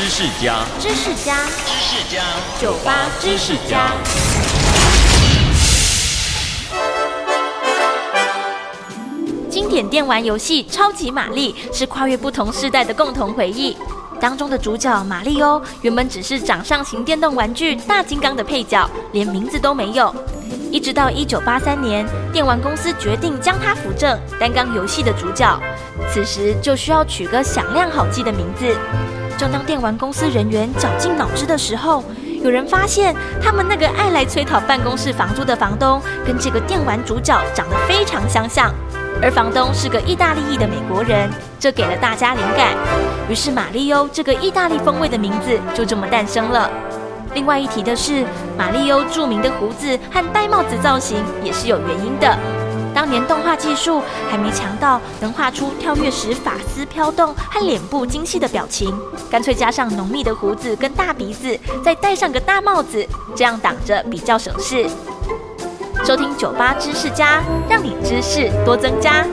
知识家，知识家，知识家，酒吧知识家。经典电玩游戏《超级玛丽》是跨越不同世代的共同回忆。当中的主角玛丽欧原本只是掌上型电动玩具大金刚的配角，连名字都没有。一直到一九八三年，电玩公司决定将他扶正，担纲游戏的主角。此时就需要取个响亮好记的名字。正当电玩公司人员绞尽脑汁的时候，有人发现他们那个爱来催讨办公室房租的房东，跟这个电玩主角长得非常相像。而房东是个意大利裔的美国人，这给了大家灵感。于是马丽欧这个意大利风味的名字就这么诞生了。另外一提的是，玛丽欧著名的胡子和戴帽子造型也是有原因的。当年动画技术还没强到能画出跳跃时发丝飘动和脸部精细的表情，干脆加上浓密的胡子跟大鼻子，再戴上个大帽子，这样挡着比较省事。收听酒吧知识家，让你知识多增加。